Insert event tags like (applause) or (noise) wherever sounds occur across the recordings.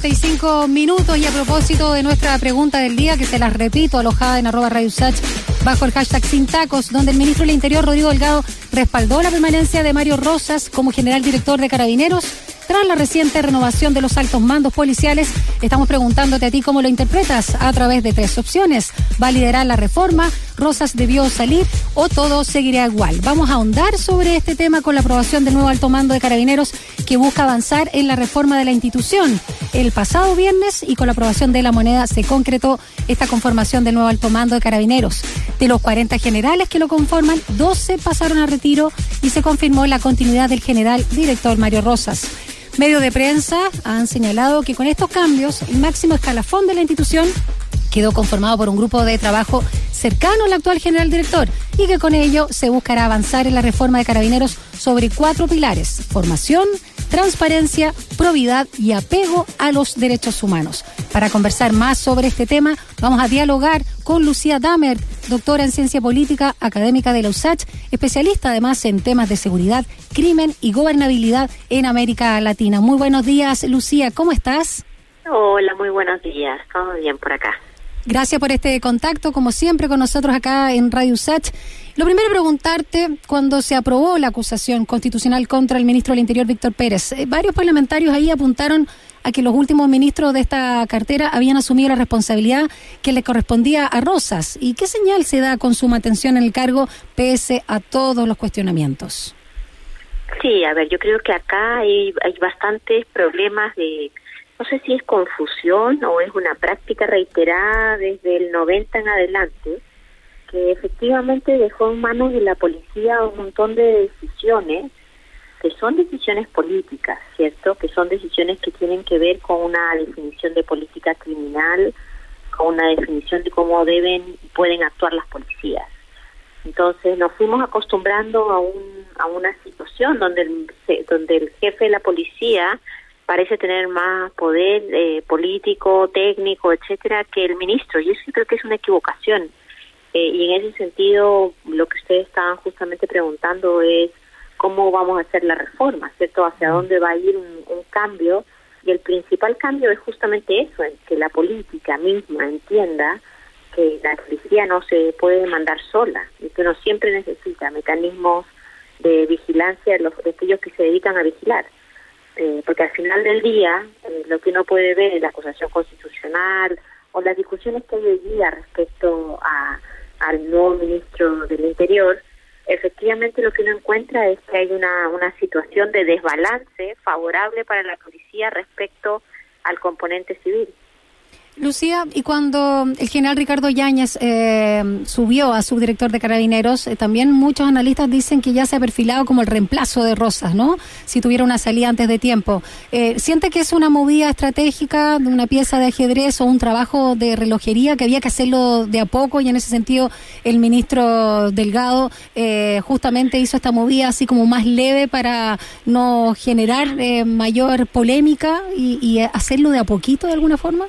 35 minutos y a propósito de nuestra pregunta del día, que se las repito, alojada en arroba Radio Sach, bajo el hashtag Sin Tacos, donde el ministro del Interior, Rodrigo Delgado, respaldó la permanencia de Mario Rosas como general director de Carabineros tras la reciente renovación de los altos mandos policiales, estamos preguntándote a ti cómo lo interpretas a través de tres opciones. ¿Va a liderar la reforma? ¿Rosas debió salir o todo seguirá igual? Vamos a ahondar sobre este tema con la aprobación del nuevo alto mando de carabineros que busca avanzar en la reforma de la institución. El pasado viernes y con la aprobación de la moneda se concretó esta conformación del nuevo alto mando de carabineros. De los 40 generales que lo conforman, 12 pasaron a retiro y se confirmó la continuidad del general director Mario Rosas. Medios de prensa han señalado que con estos cambios, el máximo escalafón de la institución quedó conformado por un grupo de trabajo cercano al actual general director y que con ello se buscará avanzar en la reforma de carabineros sobre cuatro pilares, formación, transparencia, probidad y apego a los derechos humanos. Para conversar más sobre este tema, vamos a dialogar con Lucía Damer, doctora en ciencia política, académica de la USACH, especialista además en temas de seguridad, crimen y gobernabilidad en América Latina. Muy buenos días, Lucía, ¿cómo estás? Hola, muy buenos días. Todo bien por acá. Gracias por este contacto, como siempre, con nosotros acá en Radio USACH. Lo primero, preguntarte, cuando se aprobó la acusación constitucional contra el ministro del Interior, Víctor Pérez, eh, varios parlamentarios ahí apuntaron a que los últimos ministros de esta cartera habían asumido la responsabilidad que le correspondía a Rosas. ¿Y qué señal se da con su mantención en el cargo pese a todos los cuestionamientos? Sí, a ver, yo creo que acá hay, hay bastantes problemas de, no sé si es confusión o es una práctica reiterada desde el 90 en adelante, que efectivamente dejó en manos de la policía un montón de decisiones que son decisiones políticas, ¿cierto? Que son decisiones que tienen que ver con una definición de política criminal, con una definición de cómo deben y pueden actuar las policías. Entonces nos fuimos acostumbrando a, un, a una situación donde el, donde el jefe de la policía parece tener más poder eh, político, técnico, etcétera, que el ministro. Y eso creo que es una equivocación. Eh, y en ese sentido, lo que ustedes estaban justamente preguntando es cómo vamos a hacer la reforma, ¿cierto? Hacia mm. dónde va a ir un, cambio. Y el principal cambio es justamente eso, en que la política misma entienda que la policía no se puede mandar sola y que uno siempre necesita mecanismos de vigilancia de, los, de aquellos que se dedican a vigilar. Eh, porque al final del día, eh, lo que uno puede ver en la acusación constitucional o las discusiones que hay hoy día respecto a, al nuevo ministro del Interior, efectivamente lo que uno encuentra es que hay una, una situación de desbalance favorable para la policía respecto al componente civil. Lucía, y cuando el general Ricardo Yáñez eh, subió a subdirector de Carabineros, eh, también muchos analistas dicen que ya se ha perfilado como el reemplazo de Rosas, ¿no? Si tuviera una salida antes de tiempo. Eh, ¿Siente que es una movida estratégica una pieza de ajedrez o un trabajo de relojería que había que hacerlo de a poco y en ese sentido el ministro Delgado justamente hizo esta movida así como más leve para no generar mayor polémica y hacerlo de a poquito de alguna forma?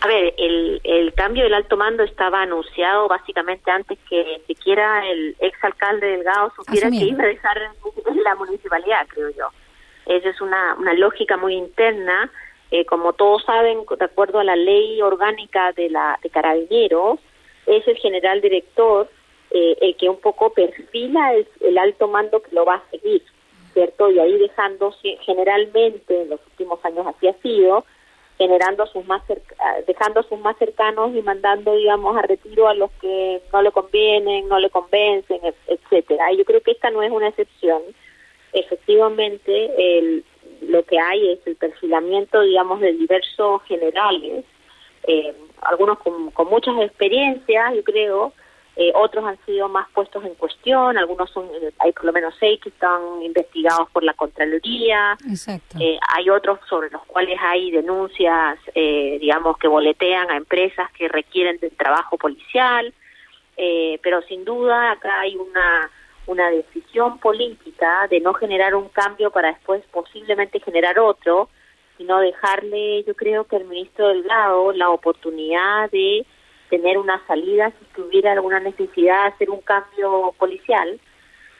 A ver, el, el cambio del alto mando estaba anunciado básicamente antes que siquiera el exalcalde Delgado supiera que iba a dejar la municipalidad, creo yo. Esa es una, una lógica muy interna. Eh, como todos saben, de acuerdo a la ley orgánica de la de Carabineros, es el general director eh, el que un poco perfila el, el alto mando que lo va a seguir, ¿cierto? Y ahí dejando generalmente, en los últimos años así ha sido, generando sus más ah, dejando sus más cercanos y mandando digamos a retiro a los que no le convienen no le convencen etcétera. Yo creo que esta no es una excepción. Efectivamente lo que hay es el perfilamiento digamos de diversos generales eh, algunos con muchas experiencias yo creo eh, otros han sido más puestos en cuestión, algunos son, eh, hay por lo menos seis que están investigados por la Contraloría, eh, hay otros sobre los cuales hay denuncias, digamos, que boletean a empresas que requieren del trabajo policial, pero sin duda acá hay una, una decisión política de no generar un cambio para después posiblemente generar otro, sino dejarle, yo creo que al ministro Delgado la oportunidad de tener una salida si tuviera alguna necesidad de hacer un cambio policial.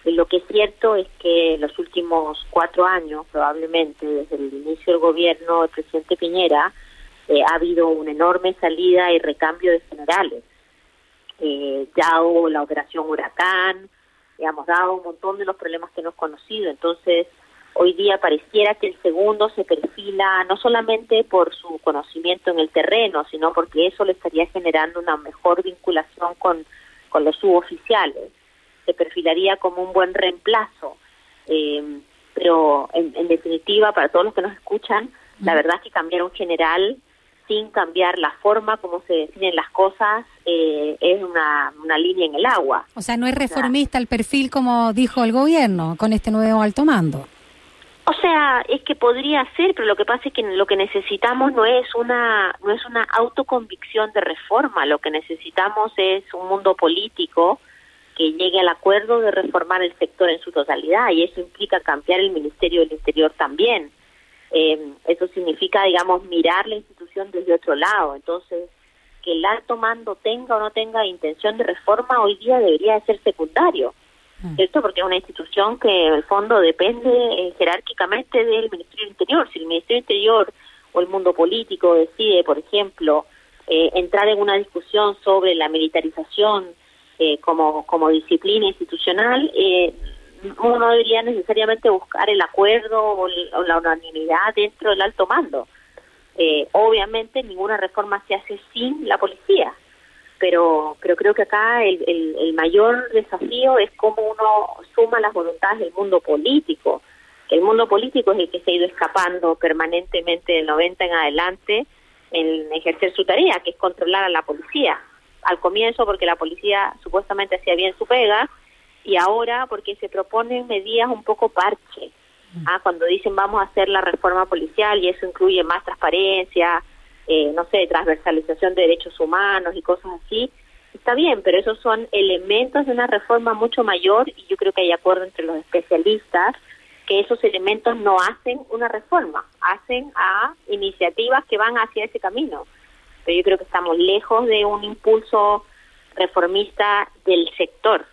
Lo que es cierto es que los últimos cuatro años, probablemente desde el inicio del gobierno del presidente Piñera, eh, ha habido una enorme salida y recambio de generales. Eh, ya hubo la operación Huracán, hemos dado un montón de los problemas que hemos conocido. Entonces, hoy día pareciera que el segundo se perfila no solamente por su conocimiento en el terreno, sino porque eso le estaría generando una mejor vinculación con, con los suboficiales. Se perfilaría como un buen reemplazo. Eh, pero en, en, definitiva, para todos los que nos escuchan, la verdad es que cambiar un general sin cambiar la forma como se definen las cosas eh, es una, una línea en el agua. O sea, no es reformista el perfil como dijo el gobierno con este nuevo alto mando. O sea, es que podría ser, pero lo que pasa es que lo que necesitamos no es una no es una autoconvicción de reforma, lo que necesitamos es un mundo político que llegue al acuerdo de reformar el sector en su totalidad y eso implica cambiar el Ministerio del Interior también. Eh, eso significa, digamos, mirar la institución desde otro lado. Entonces, que el alto mando tenga o no tenga intención de reforma hoy día debería ser secundario. Mm. ¿Cierto? Porque es una institución que en el fondo depende eh, jerárquicamente del Ministerio del Interior. Si el Ministerio del Interior o el mundo político decide, por ejemplo, eh, entrar en una discusión sobre la militarización eh, como, como disciplina institucional, eh, uno debería necesariamente buscar el acuerdo o, la unanimidad dentro del alto mando. Obviamente ninguna reforma se hace sin la policía, pero, pero creo que acá el, el, mayor desafío es cómo uno suma las voluntades del mundo político, el mundo político es el que se ha ido escapando permanentemente del 90 en adelante en ejercer su tarea, que es controlar a la policía. Al comienzo porque la policía supuestamente hacía bien su pega, y ahora porque se proponen medidas un poco parche. Ah, cuando dicen vamos a hacer la reforma policial y eso incluye más transparencia, eh, no sé, transversalización de derechos humanos y cosas así, está bien, pero esos son elementos de una reforma mucho mayor y yo creo que hay acuerdo entre los especialistas que esos elementos no hacen una reforma, hacen a iniciativas que van hacia ese camino. Pero yo creo que estamos lejos de un impulso reformista del sector.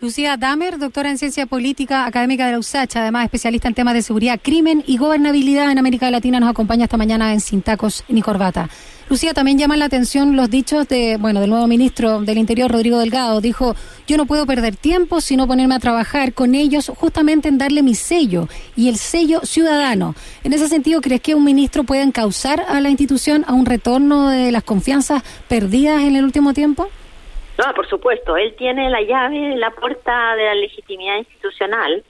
Lucía Damer, doctora en Ciencia Política, académica de la USACH, además especialista en temas de seguridad, crimen y gobernabilidad en América Latina, nos acompaña esta mañana en Sin Tacos ni Corbata. Lucía, también llaman la atención los dichos de, bueno, del nuevo ministro del Interior, Rodrigo Delgado. Dijo, yo no puedo perder tiempo, sino ponerme a trabajar con ellos justamente en darle mi sello y el sello ciudadano. En ese sentido, ¿crees que un ministro puede encauzar a la institución a un retorno de las confianzas perdidas en el último tiempo? No, por supuesto, él tiene la llave, la puerta de la legitimidad institucional,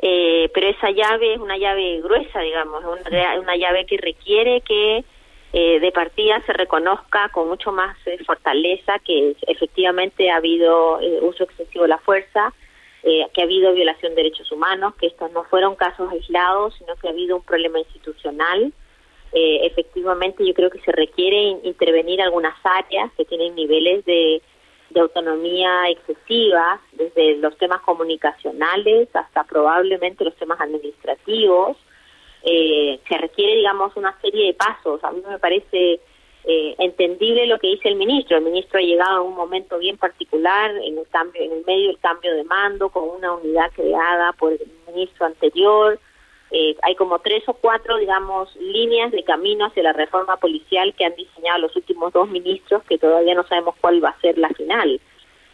eh, pero esa llave es una llave gruesa, digamos, una, una llave que requiere que eh, de partida se reconozca con mucho más eh, fortaleza que efectivamente ha habido uso excesivo de la fuerza, que ha habido violación de derechos humanos, que estos no fueron casos aislados, sino que ha habido un problema institucional. efectivamente, yo creo que se requiere intervenir algunas áreas que tienen niveles de autonomía excesiva, desde los temas comunicacionales hasta probablemente los temas administrativos. Eh, se requiere, digamos, una serie de pasos. A mí me parece eh, entendible lo que dice el ministro. El ministro ha llegado a un momento bien particular en el cambio, en el medio del cambio de mando, con una unidad creada por el ministro anterior, eh, hay como tres o cuatro, digamos, líneas de camino hacia la reforma policial que han diseñado los últimos dos ministros, que todavía no sabemos cuál va a ser la final.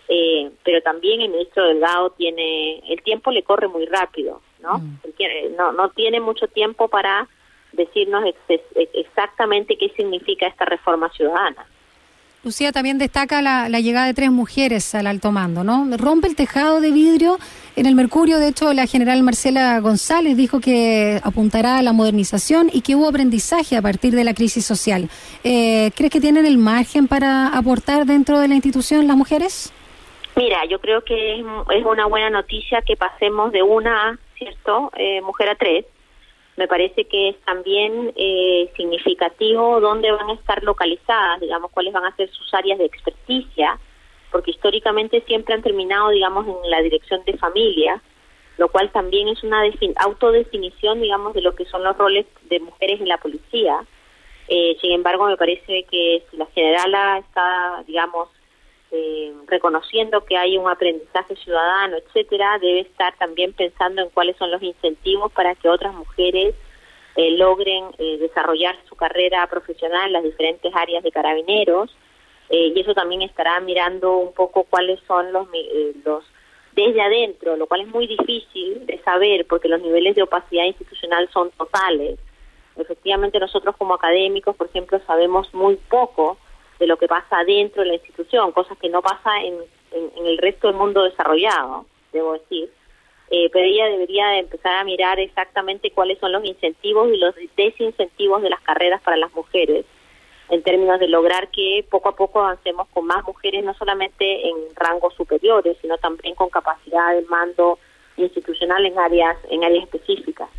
Eh, pero también el ministro Delgado tiene, el tiempo le corre muy rápido, ¿no? Mm. No, no tiene mucho tiempo para decirnos exactamente qué significa esta reforma ciudadana. Lucía también destaca la, llegada de tres mujeres al alto mando, ¿no? Rompe el tejado de vidrio en el Mercurio. De hecho, la general Marcela González dijo que apuntará a la modernización y que hubo aprendizaje a partir de la crisis social. Eh, ¿Crees que tienen el margen para aportar dentro de la institución las mujeres? Mira, yo creo que es, una buena noticia que pasemos de una, ¿cierto?, eh, mujer a tres me parece que es también eh, significativo dónde van a estar localizadas, digamos, cuáles van a ser sus áreas de experticia, porque históricamente siempre han terminado, digamos, en la dirección de familia, lo cual también es una autodefinición, digamos, de lo que son los roles de mujeres en la policía. Eh, sin embargo, me parece que si la generala está, digamos, eh, reconociendo que hay un aprendizaje ciudadano, etcétera, debe estar también pensando en cuáles son los incentivos para que otras mujeres eh, logren eh, desarrollar su carrera profesional en las diferentes áreas de carabineros y eso también estará mirando un poco cuáles son los los desde adentro, lo cual es muy difícil de saber porque los niveles de opacidad institucional son totales. Efectivamente nosotros como académicos, por ejemplo, sabemos muy poco de lo que pasa dentro de la institución, cosas que no pasa en, en, el resto del mundo desarrollado, debo decir. Eh, pero ella debería empezar a mirar exactamente cuáles son los incentivos y los desincentivos de las carreras para las mujeres, en términos de lograr que poco a poco avancemos con más mujeres, no solamente en rangos superiores, sino también con capacidad de mando institucional en áreas, en áreas específicas.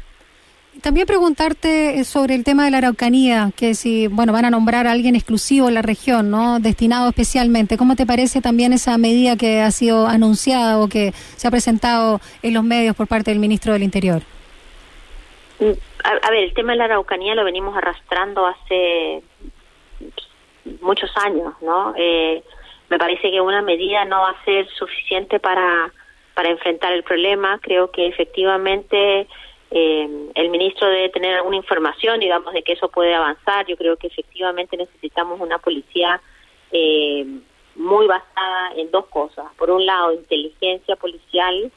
También preguntarte sobre el tema de la Araucanía, que si, bueno, van a nombrar a alguien exclusivo en la región, ¿no? Destinado especialmente. ¿Cómo te parece también esa medida que ha sido anunciada o que se ha presentado en los medios por parte del ministro del Interior? Mm, a, ver, el tema de la Araucanía lo venimos arrastrando hace muchos años, ¿no? Eh, me parece que una medida no va a ser suficiente para, para enfrentar el problema. Creo que efectivamente eh, el ministro debe tener alguna información, digamos, de que eso puede avanzar. Yo creo que efectivamente necesitamos una policía eh, muy basada en dos cosas. Por un lado, inteligencia policial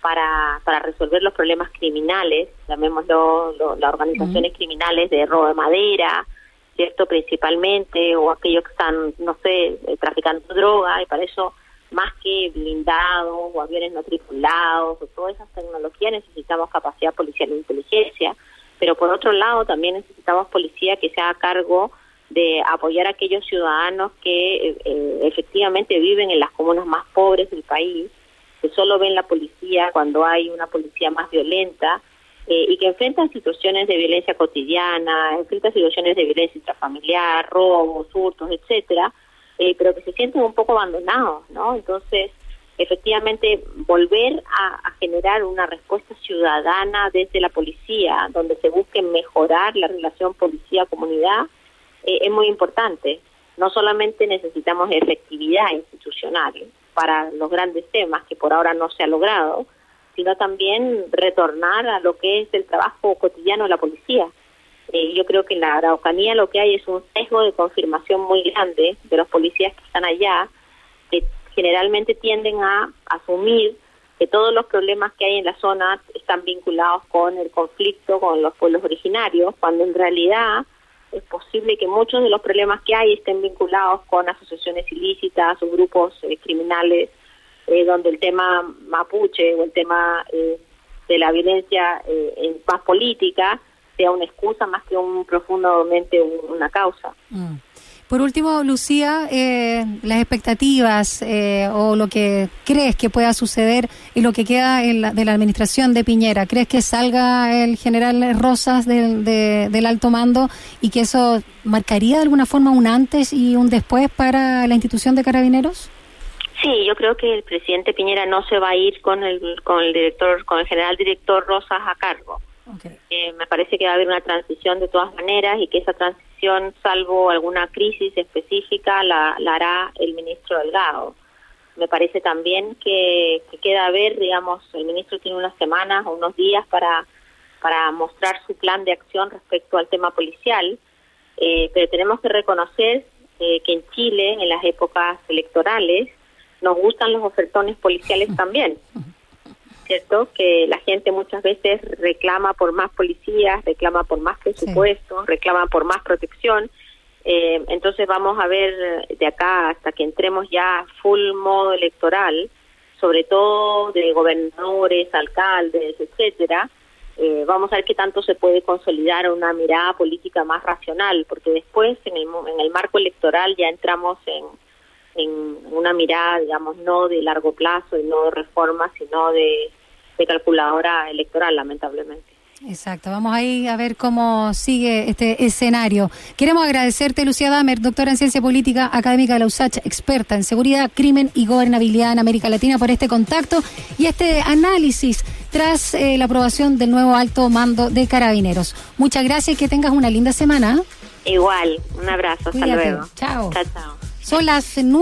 para, para resolver los problemas criminales, llamémoslo las organizaciones criminales de robo de madera, ¿cierto? Principalmente, o aquellos que están, no sé, eh, traficando droga, y para eso más que blindados o aviones no tripulados o todas esas tecnologías necesitamos capacidad policial e inteligencia, pero por otro lado también necesitamos policía que se haga cargo de apoyar a aquellos ciudadanos que eh, efectivamente viven en las comunas más pobres del país, que solo ven la policía cuando hay una policía más violenta eh, y que enfrentan situaciones de violencia cotidiana, enfrentan situaciones de violencia intrafamiliar, robos, hurtos, etcétera, eh, pero que se sienten un poco abandonados, ¿no? Entonces, efectivamente, volver a, generar una respuesta ciudadana desde la policía, donde se busque mejorar la relación policía-comunidad, eh, es muy importante. No solamente necesitamos efectividad institucional para los grandes temas que por ahora no se ha logrado, sino también retornar a lo que es el trabajo cotidiano de la policía. Eh, yo creo que en la Araucanía lo que hay es un sesgo de confirmación muy grande de los policías que están allá, que generalmente tienden a asumir que todos los problemas que hay en la zona están vinculados con el conflicto con los pueblos originarios, cuando en realidad es posible que muchos de los problemas que hay estén vinculados con asociaciones ilícitas o grupos eh, criminales, eh, donde el tema mapuche o el tema de la violencia más política sea una excusa más que un profundamente una causa. Mm. Por último, Lucía, eh, las expectativas eh, o lo que crees que pueda suceder y lo que queda de la administración de Piñera. ¿Crees que salga el general Rosas del, del alto mando y que eso marcaría de alguna forma un antes y un después para la institución de carabineros? Sí, yo creo que el presidente Piñera no se va a ir con el, con el director, con el general director Rosas a cargo eh, me parece que va a haber una transición de todas maneras y que esa transición, salvo alguna crisis específica, la, hará el ministro Delgado. Me parece también que, queda a ver, digamos, el ministro tiene unas semanas o unos días para, para mostrar su plan de acción respecto al tema policial, eh, pero tenemos que reconocer eh, que en Chile, en las épocas electorales, nos gustan los ofertones policiales (laughs) también. ¿cierto? Que la gente muchas veces reclama por más policías, reclama por más presupuesto, reclama por más protección. Eh, entonces vamos a ver de acá hasta que entremos ya full modo electoral, sobre todo de gobernadores, alcaldes, etcétera, eh, vamos a ver qué tanto se puede consolidar una mirada política más racional, porque después en el, en el marco electoral ya entramos en, en una mirada, digamos, no de largo plazo y no de reforma, sino de de calculadora electoral, lamentablemente. Exacto, vamos ahí a ver cómo sigue este escenario. Queremos agradecerte, Lucía Damer, doctora en Ciencia Política, académica de la USACH, experta en seguridad, crimen y gobernabilidad en América Latina, por este contacto y este análisis tras eh, la aprobación del nuevo alto mando de carabineros. Muchas gracias y que tengas una linda semana. Igual, un abrazo, hasta luego. Chao. Chao, chao. Son las nueve.